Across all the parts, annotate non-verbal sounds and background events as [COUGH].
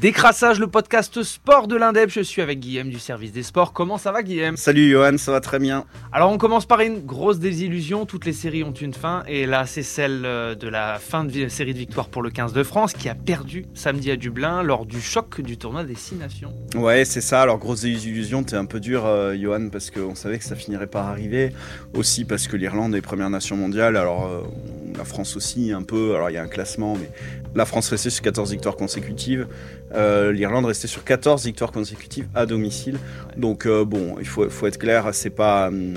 Décrassage, le podcast sport de l'Indep. Je suis avec Guillaume du service des sports. Comment ça va, Guillaume? Salut Johan, ça va très bien. Alors, on commence par une grosse désillusion. Toutes les séries ont une fin. Et là, c'est celle euh, de la fin de série de victoire pour le 15 de France qui a perdu samedi à Dublin lors du choc du tournoi des Six Nations. Ouais, c'est ça. Alors, grosse désillusion. T'es un peu dur, euh, Johan, parce qu'on savait que ça finirait par arriver. Aussi parce que l'Irlande est première nation mondiale. Alors, euh, la France aussi, un peu. Alors, il y a un classement, mais la France restait sur 14 victoires consécutives. Euh, L'Irlande restait sur 14 victoires consécutives à domicile. Donc, euh, bon, il faut, être clair, c'est pas. Hum,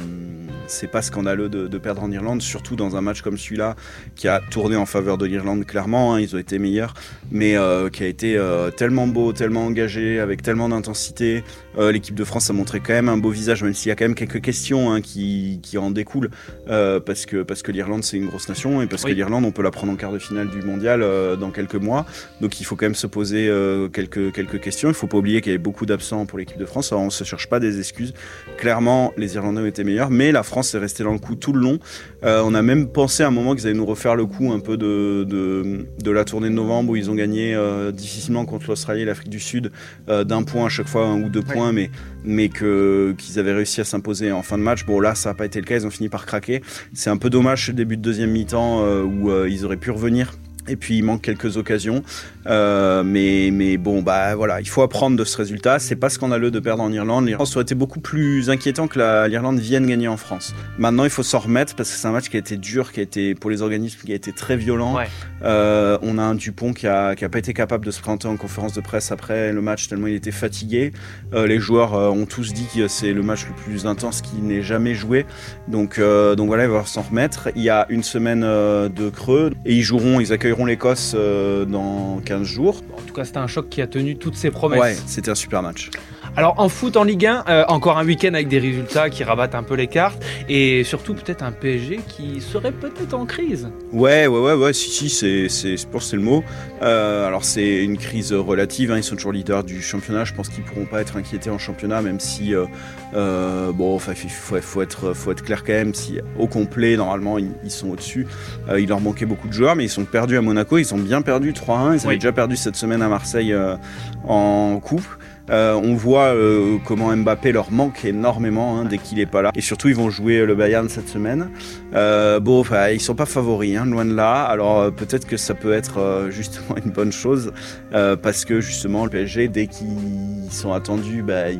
c'est pas scandaleux de, perdre en Irlande, surtout dans un match comme celui-là qui a tourné en faveur de l'Irlande clairement, hein, ils ont été meilleurs, mais euh, qui a été euh, tellement beau, tellement engagé, avec tellement d'intensité. Euh, l'équipe de France a montré quand même un beau visage, même s'il y a quand même quelques questions hein, qui, en découlent, parce que, parce que l'Irlande c'est une grosse nation et parce que l'Irlande on peut la prendre en quart de finale du mondial dans quelques mois, donc il faut quand même se poser quelques, quelques questions. Il faut pas oublier qu'il y avait beaucoup d'absents pour l'équipe de France, alors on se cherche pas des excuses. Clairement, les Irlandais ont été meilleurs, mais la France est restée dans le coup tout le long. Euh, on a même pensé à un moment qu'ils allaient nous refaire le coup un peu de, de, la tournée de novembre où ils ont gagné euh, difficilement contre l'Australie et l'Afrique du Sud euh, d'un point à chaque fois, un ou deux points, mais, mais que, qu'ils avaient réussi à s'imposer en fin de match. Bon, là, ça n'a pas été le cas, ils ont fini par craquer. C'est un peu dommage le début de deuxième mi-temps où ils auraient pu revenir et puis il manque quelques occasions, euh, mais, mais bon bah voilà, il faut apprendre de ce résultat. C'est pas scandaleux de perdre en Irlande. L'Irlande aurait été beaucoup plus inquiétant que l'Irlande vienne gagner en France. Maintenant il faut s'en remettre parce que c'est un match qui a été dur, qui a été pour les organismes qui a été très violent. Euh, on a un Dupont qui a, qui a pas été capable de se présenter en conférence de presse après le match tellement il était fatigué. Euh, les joueurs ont tous dit que c'est le match le plus intense qui n'ait jamais joué. Donc donc voilà il va s'en remettre. Il y a une semaine de creux et ils joueront, ils accueillent l'Écosse euh, dans 15 jours. En tout cas, c'était un choc qui a tenu toutes ses promesses. Ouais, c'était un super match. Alors en foot, en Ligue 1, euh, encore un week-end avec des résultats qui rabattent un peu les cartes et surtout peut-être un PSG qui serait peut-être en crise. Ouais, ouais, ouais, ouais, si, si, c'est, c'est, je pense c'est le mot. Euh, alors c'est une crise relative, hein, ils sont toujours leaders du championnat, je pense qu'ils pourront pas être inquiétés en championnat, même si, bon, enfin, il faut, être, faut être clair quand même, si au complet, normalement, ils, sont au-dessus. il leur manquait beaucoup de joueurs, mais ils sont perdus à Monaco, ils ont bien perdu 3-1, ils avaient déjà perdu cette semaine à Marseille en coupe. Euh, on voit euh, comment Mbappé leur manque énormément hein, dès qu'il n'est pas là. Et surtout, ils vont jouer le Bayern cette semaine. Euh, bon, enfin, ils sont pas favoris, hein, loin de là. Alors peut-être que ça peut être [LAUGHS] justement une bonne chose parce que justement le PSG, dès qu'ils sont attendus, bah, ils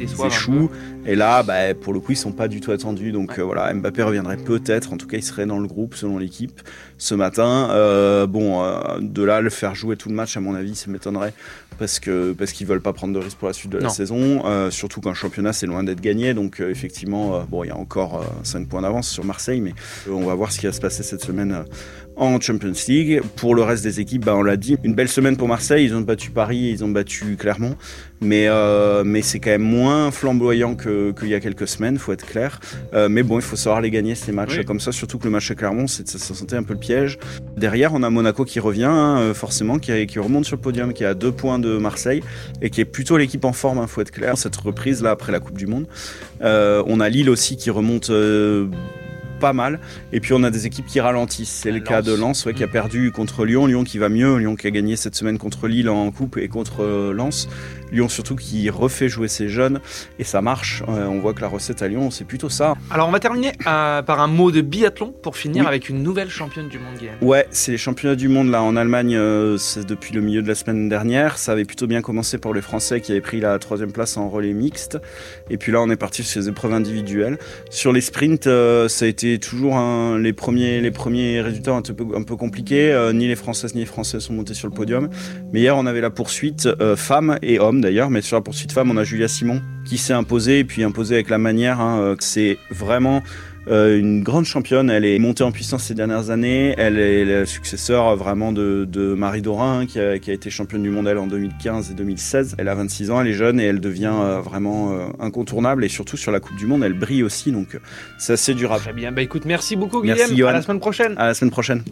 échouent. Et là, bah, pour le coup, ils sont pas du tout attendus. Donc voilà, Mbappé reviendrait peut-être. En tout cas, il serait dans le groupe selon l'équipe ce matin. bon, de là le faire jouer tout le match, à mon avis, ça m'étonnerait parce que parce qu'ils veulent pas prendre de risques pour la suite de la saison, euh, surtout qu'un championnat c'est loin d'être gagné, donc euh, effectivement euh, bon il y a encore 5 points d'avance sur Marseille, mais on va voir ce qui va se passer cette semaine en Champions League. Pour le reste des équipes, bah, on l'a dit, une belle semaine pour Marseille, ils ont battu Paris, ils ont battu Clermont, mais mais c'est quand même moins flamboyant qu'il y a quelques semaines, faut être clair. mais bon, il faut savoir les gagner ces matchs comme ça, surtout que le match à Clermont, ça sentait un peu le piège. Derrière, on a Monaco qui revient, hein, forcément, qui, qui remonte sur le podium, qui a deux points de Marseille et qui est plutôt l'équipe en forme, hein, faut être clair, cette reprise là après la Coupe du Monde. Euh, on a Lille aussi qui remonte euh, pas mal. Et puis on a des équipes qui ralentissent. C'est le cas de Lens qui a mm. perdu contre Lyon. Lyon qui va mieux. Lyon qui a gagné cette semaine contre Lille en coupe et contre euh, Lens. Lyon surtout qui refait jouer ses jeunes et ça marche. Euh, on voit que la recette à Lyon, c'est plutôt ça. Alors on va terminer euh, par un mot de biathlon pour finir avec une nouvelle championne du monde. Ouais, c'est les championnats du monde là en Allemagne. c'est depuis le milieu de la semaine dernière. Ça avait plutôt bien commencé pour les Français qui avaient pris la troisième place en relais mixte. Et puis là, on est parti sur les épreuves individuelles. Sur les sprints, ça a été toujours les, premiers, les résultats un peu, un peu compliqués. Euh, ni les Françaises ni les Français sont montés sur le podium. Mais hier, on avait la poursuite euh, femmes et hommes d'ailleurs. Mais sur la poursuite femmes, on a Julia Simon qui s'est imposée et puis imposée avec la manière. Hein, euh, c'est vraiment euh, une grande championne, elle est montée en puissance ces dernières années. Elle est la successeur euh, vraiment de, Marie Dorin, hein, qui, a, été championne du monde elle en 2015 et 2016. Elle a 26 ans, elle est jeune et elle devient euh, vraiment incontournable. Et surtout sur la Coupe du Monde, elle brille aussi. Donc c'est assez durable. Très bien. Bah écoute, merci beaucoup Guillaume. Merci, à la semaine prochaine. À la semaine prochaine.